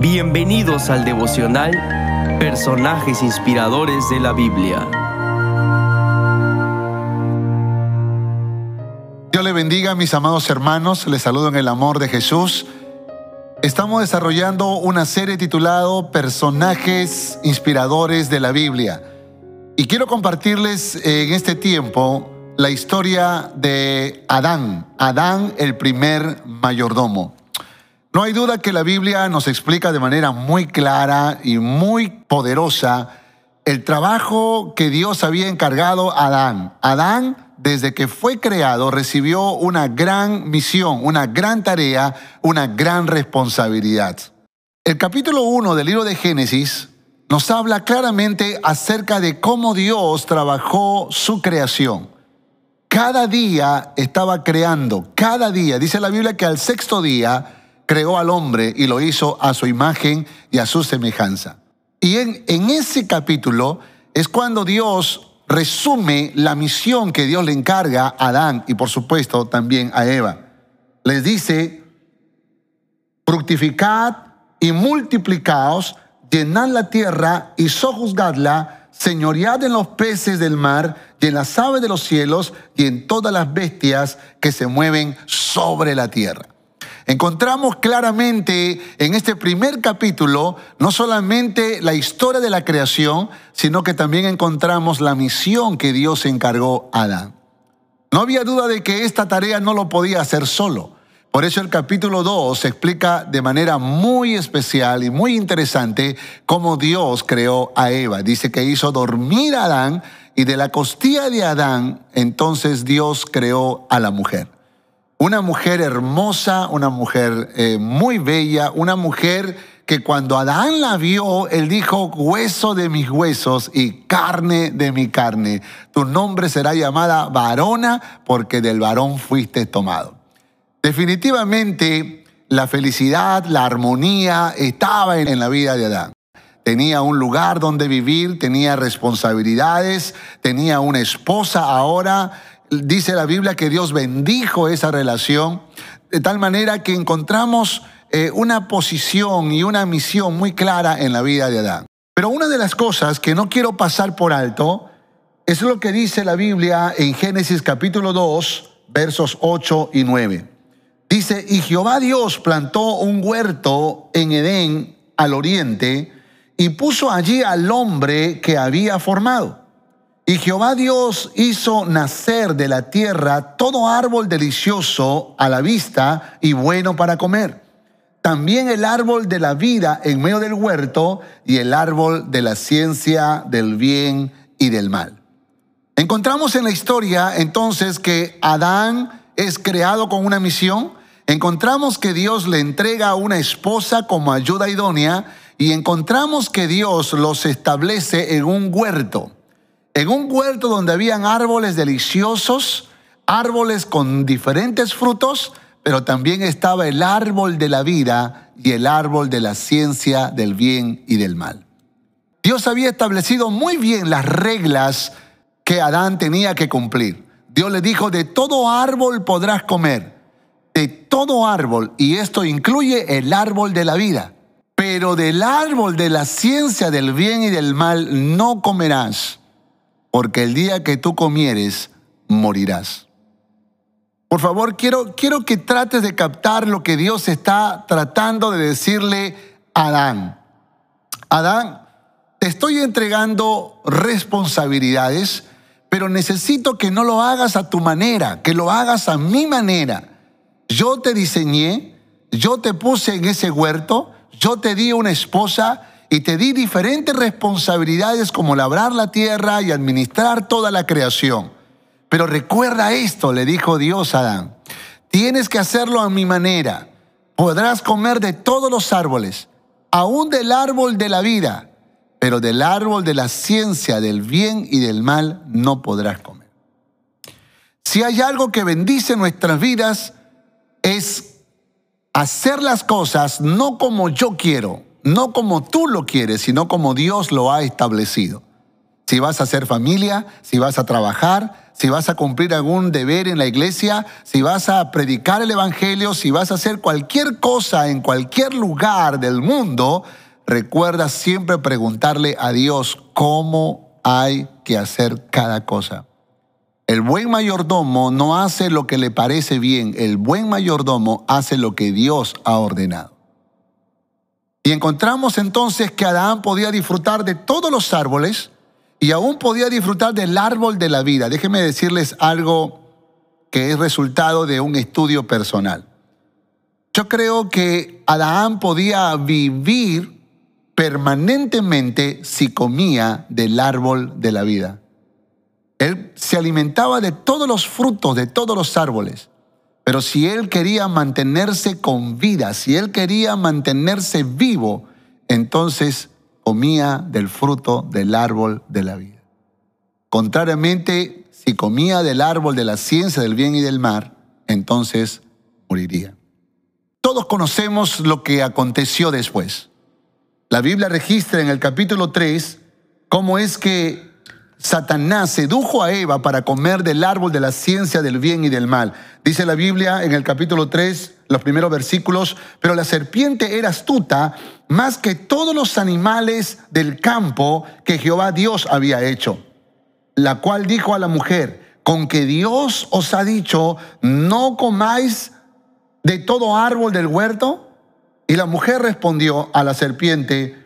Bienvenidos al devocional Personajes Inspiradores de la Biblia. Dios le bendiga, mis amados hermanos. Les saludo en el amor de Jesús. Estamos desarrollando una serie titulada Personajes Inspiradores de la Biblia. Y quiero compartirles en este tiempo la historia de Adán, Adán el primer mayordomo. No hay duda que la Biblia nos explica de manera muy clara y muy poderosa el trabajo que Dios había encargado a Adán. Adán, desde que fue creado, recibió una gran misión, una gran tarea, una gran responsabilidad. El capítulo 1 del libro de Génesis nos habla claramente acerca de cómo Dios trabajó su creación. Cada día estaba creando, cada día. Dice la Biblia que al sexto día creó al hombre y lo hizo a su imagen y a su semejanza. Y en, en ese capítulo es cuando Dios resume la misión que Dios le encarga a Adán y por supuesto también a Eva. Les dice, fructificad y multiplicaos, llenad la tierra y sojuzgadla, señoread en los peces del mar y en las aves de los cielos y en todas las bestias que se mueven sobre la tierra. Encontramos claramente en este primer capítulo no solamente la historia de la creación, sino que también encontramos la misión que Dios encargó a Adán. No había duda de que esta tarea no lo podía hacer solo. Por eso el capítulo 2 explica de manera muy especial y muy interesante cómo Dios creó a Eva. Dice que hizo dormir a Adán y de la costilla de Adán entonces Dios creó a la mujer. Una mujer hermosa, una mujer eh, muy bella, una mujer que cuando Adán la vio, él dijo, hueso de mis huesos y carne de mi carne. Tu nombre será llamada varona porque del varón fuiste tomado. Definitivamente la felicidad, la armonía estaba en la vida de Adán. Tenía un lugar donde vivir, tenía responsabilidades, tenía una esposa ahora dice la Biblia que Dios bendijo esa relación de tal manera que encontramos eh, una posición y una misión muy clara en la vida de Adán. Pero una de las cosas que no quiero pasar por alto es lo que dice la Biblia en Génesis capítulo 2, versos 8 y 9. Dice, y Jehová Dios plantó un huerto en Edén al oriente y puso allí al hombre que había formado. Y Jehová Dios hizo nacer de la tierra todo árbol delicioso a la vista y bueno para comer. También el árbol de la vida en medio del huerto y el árbol de la ciencia del bien y del mal. Encontramos en la historia entonces que Adán es creado con una misión. Encontramos que Dios le entrega a una esposa como ayuda idónea y encontramos que Dios los establece en un huerto en un huerto donde habían árboles deliciosos, árboles con diferentes frutos, pero también estaba el árbol de la vida y el árbol de la ciencia del bien y del mal. Dios había establecido muy bien las reglas que Adán tenía que cumplir. Dios le dijo, de todo árbol podrás comer, de todo árbol, y esto incluye el árbol de la vida, pero del árbol de la ciencia del bien y del mal no comerás porque el día que tú comieres, morirás. Por favor, quiero, quiero que trates de captar lo que Dios está tratando de decirle a Adán. Adán, te estoy entregando responsabilidades, pero necesito que no lo hagas a tu manera, que lo hagas a mi manera. Yo te diseñé, yo te puse en ese huerto, yo te di una esposa y te di diferentes responsabilidades como labrar la tierra y administrar toda la creación. Pero recuerda esto, le dijo Dios a Adán, tienes que hacerlo a mi manera. Podrás comer de todos los árboles, aún del árbol de la vida, pero del árbol de la ciencia del bien y del mal no podrás comer. Si hay algo que bendice nuestras vidas es hacer las cosas no como yo quiero, no como tú lo quieres, sino como Dios lo ha establecido. si vas a hacer familia, si vas a trabajar, si vas a cumplir algún deber en la iglesia, si vas a predicar el Evangelio, si vas a hacer cualquier cosa en cualquier lugar del mundo, recuerda siempre preguntarle a Dios cómo hay que hacer cada cosa. El buen mayordomo no hace lo que le parece bien, el buen mayordomo hace lo que Dios ha ordenado. Y encontramos entonces que Adán podía disfrutar de todos los árboles y aún podía disfrutar del árbol de la vida. Déjenme decirles algo que es resultado de un estudio personal. Yo creo que Adán podía vivir permanentemente si comía del árbol de la vida. Él se alimentaba de todos los frutos, de todos los árboles. Pero si él quería mantenerse con vida, si él quería mantenerse vivo, entonces comía del fruto del árbol de la vida. Contrariamente, si comía del árbol de la ciencia del bien y del mal, entonces moriría. Todos conocemos lo que aconteció después. La Biblia registra en el capítulo 3 cómo es que Satanás sedujo a Eva para comer del árbol de la ciencia del bien y del mal. Dice la Biblia en el capítulo 3, los primeros versículos, pero la serpiente era astuta más que todos los animales del campo que Jehová Dios había hecho, la cual dijo a la mujer, con que Dios os ha dicho, no comáis de todo árbol del huerto. Y la mujer respondió a la serpiente,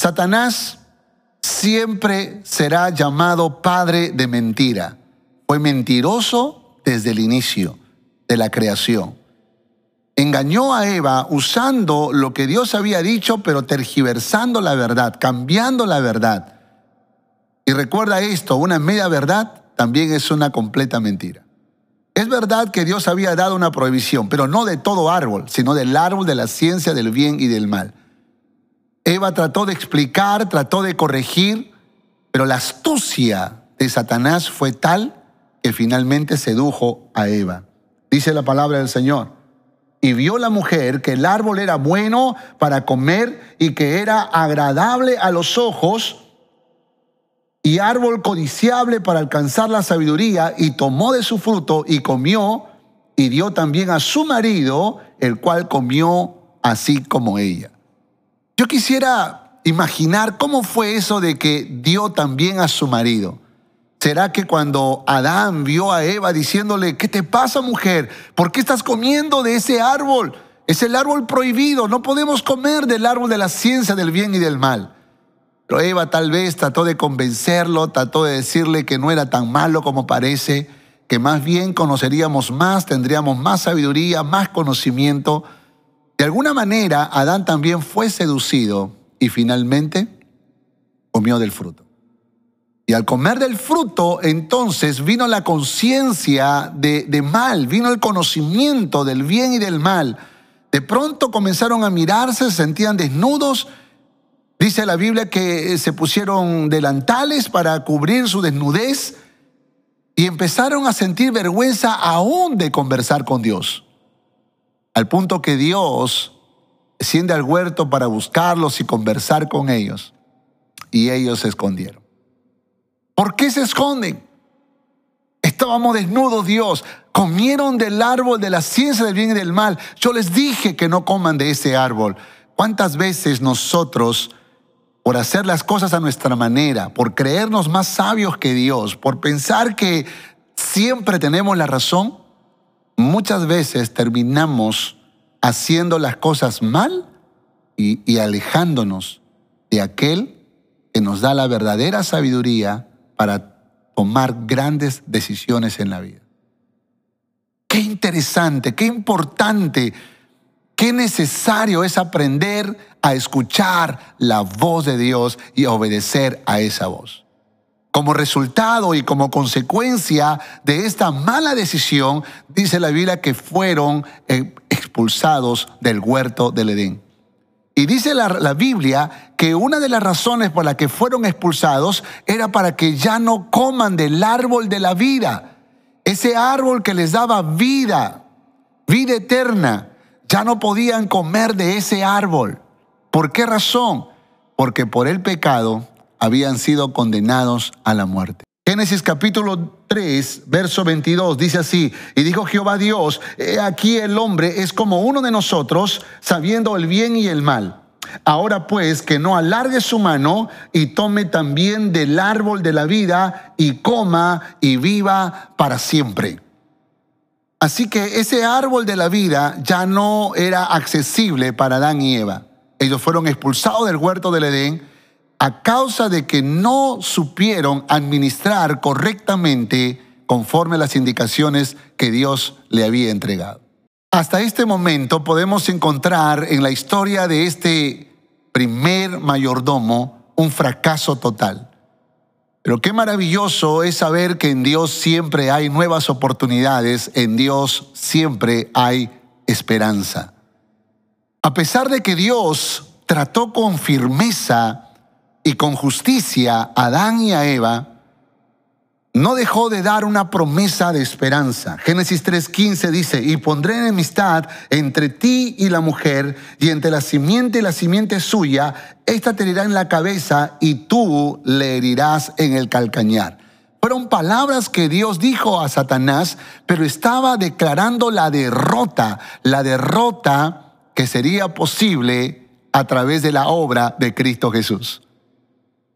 Satanás siempre será llamado padre de mentira. Fue mentiroso desde el inicio de la creación. Engañó a Eva usando lo que Dios había dicho, pero tergiversando la verdad, cambiando la verdad. Y recuerda esto, una media verdad también es una completa mentira. Es verdad que Dios había dado una prohibición, pero no de todo árbol, sino del árbol de la ciencia del bien y del mal. Eva trató de explicar, trató de corregir, pero la astucia de Satanás fue tal que finalmente sedujo a Eva. Dice la palabra del Señor. Y vio la mujer que el árbol era bueno para comer y que era agradable a los ojos y árbol codiciable para alcanzar la sabiduría y tomó de su fruto y comió y dio también a su marido, el cual comió así como ella. Yo quisiera imaginar cómo fue eso de que dio también a su marido. ¿Será que cuando Adán vio a Eva diciéndole, ¿qué te pasa mujer? ¿Por qué estás comiendo de ese árbol? Es el árbol prohibido, no podemos comer del árbol de la ciencia del bien y del mal. Pero Eva tal vez trató de convencerlo, trató de decirle que no era tan malo como parece, que más bien conoceríamos más, tendríamos más sabiduría, más conocimiento. De alguna manera, Adán también fue seducido y finalmente comió del fruto. Y al comer del fruto, entonces vino la conciencia de, mal, vino el conocimiento del bien y del mal. De pronto comenzaron a mirarse, se sentían desnudos. Dice la Biblia que se pusieron delantales para cubrir su desnudez y empezaron a sentir vergüenza aún de conversar con Dios al punto que Dios desciende al huerto para buscarlos y conversar con ellos. Y ellos se escondieron. ¿Por qué se esconden? Estábamos desnudos, Dios. Comieron del árbol de la ciencia del bien y del mal. Yo les dije que no coman de ese árbol. ¿Cuántas veces nosotros, por hacer las cosas a nuestra manera, por creernos más sabios que Dios, por pensar que siempre tenemos la razón, muchas veces terminamos haciendo las cosas mal y, alejándonos de aquel que nos da la verdadera sabiduría para tomar grandes decisiones en la vida. Qué interesante, qué importante, qué necesario es aprender a escuchar la voz de Dios y a obedecer a esa voz. Como resultado y como consecuencia de esta mala decisión, dice la Biblia que fueron eh, expulsados del huerto del Edén. Y dice la, la, Biblia que una de las razones por las que fueron expulsados era para que ya no coman del árbol de la vida. Ese árbol que les daba vida, vida eterna. Ya no podían comer de ese árbol. ¿Por qué razón? Porque por el pecado habían sido condenados a la muerte. Génesis capítulo 3, verso 22 dice así, y dijo Jehová Dios, aquí el hombre es como uno de nosotros, sabiendo el bien y el mal. Ahora pues que no alargue su mano y tome también del árbol de la vida y coma y viva para siempre. Así que ese árbol de la vida ya no era accesible para Adán y Eva. Ellos fueron expulsados del huerto del Edén a causa de que no supieron administrar correctamente conforme las indicaciones que Dios le había entregado. Hasta este momento podemos encontrar en la historia de este primer mayordomo un fracaso total. Pero qué maravilloso es saber que en Dios siempre hay nuevas oportunidades, en Dios siempre hay esperanza. A pesar de que Dios trató con firmeza y con justicia a Adán y a Eva, no dejó de dar una promesa de esperanza. Génesis 3:15 dice, y pondré enemistad entre ti y la mujer, y entre la simiente y la simiente suya, esta te herirá en la cabeza y tú le herirás en el calcañar. Fueron palabras que Dios dijo a Satanás, pero estaba declarando la derrota, la derrota que sería posible a través de la obra de Cristo Jesús.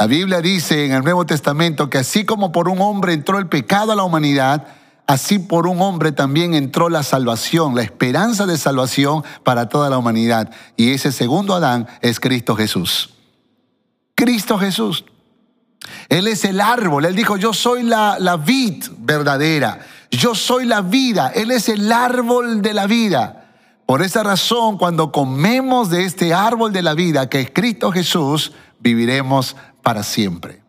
La Biblia dice en el Nuevo Testamento que así como por un hombre entró el pecado a la humanidad, así por un hombre también entró la salvación, la esperanza de salvación para toda la humanidad. Y ese segundo Adán es Cristo Jesús. Cristo Jesús. Él es el árbol. Él dijo, yo soy la, vid verdadera. Yo soy la vida. Él es el árbol de la vida. Por esa razón, cuando comemos de este árbol de la vida, que es Cristo Jesús, viviremos para siempre.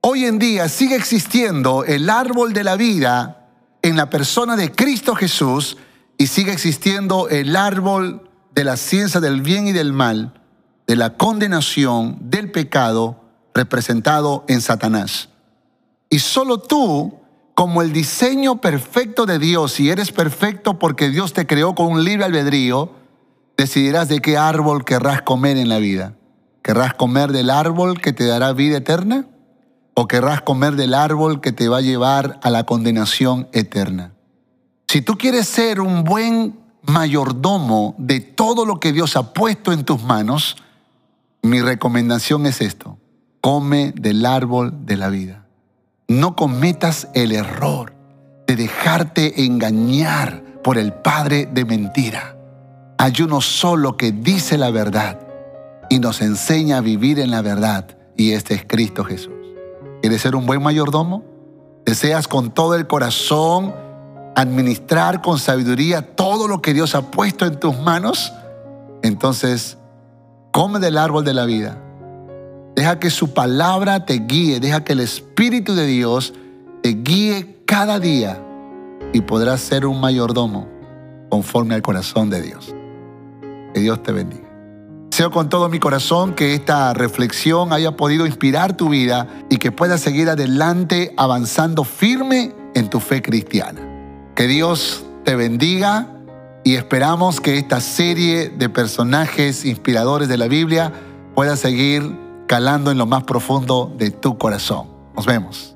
Hoy en día sigue existiendo el árbol de la vida en la persona de Cristo Jesús y sigue existiendo el árbol de la ciencia del bien y del mal, de la condenación, del pecado, representado en Satanás. Y solo tú, como el diseño perfecto de Dios, y eres perfecto porque Dios te creó con un libre albedrío, decidirás de qué árbol querrás comer en la vida. ¿Querrás comer del árbol que te dará vida eterna? ¿O querrás comer del árbol que te va a llevar a la condenación eterna? Si tú quieres ser un buen mayordomo de todo lo que Dios ha puesto en tus manos, mi recomendación es esto. Come del árbol de la vida. No cometas el error de dejarte engañar por el padre de mentira. Hay uno solo que dice la verdad y nos enseña a vivir en la verdad. Y este es Cristo Jesús. ¿Quieres ser un buen mayordomo? ¿Deseas con todo el corazón administrar con sabiduría todo lo que Dios ha puesto en tus manos? Entonces, come del árbol de la vida. Deja que su palabra te guíe, deja que el Espíritu de Dios te guíe cada día y podrás ser un mayordomo conforme al corazón de Dios. Que Dios te bendiga. Deseo con todo mi corazón que esta reflexión haya podido inspirar tu vida y que puedas seguir adelante avanzando firme en tu fe cristiana. Que Dios te bendiga y esperamos que esta serie de personajes inspiradores de la Biblia pueda seguir calando en lo más profundo de tu corazón. Nos vemos.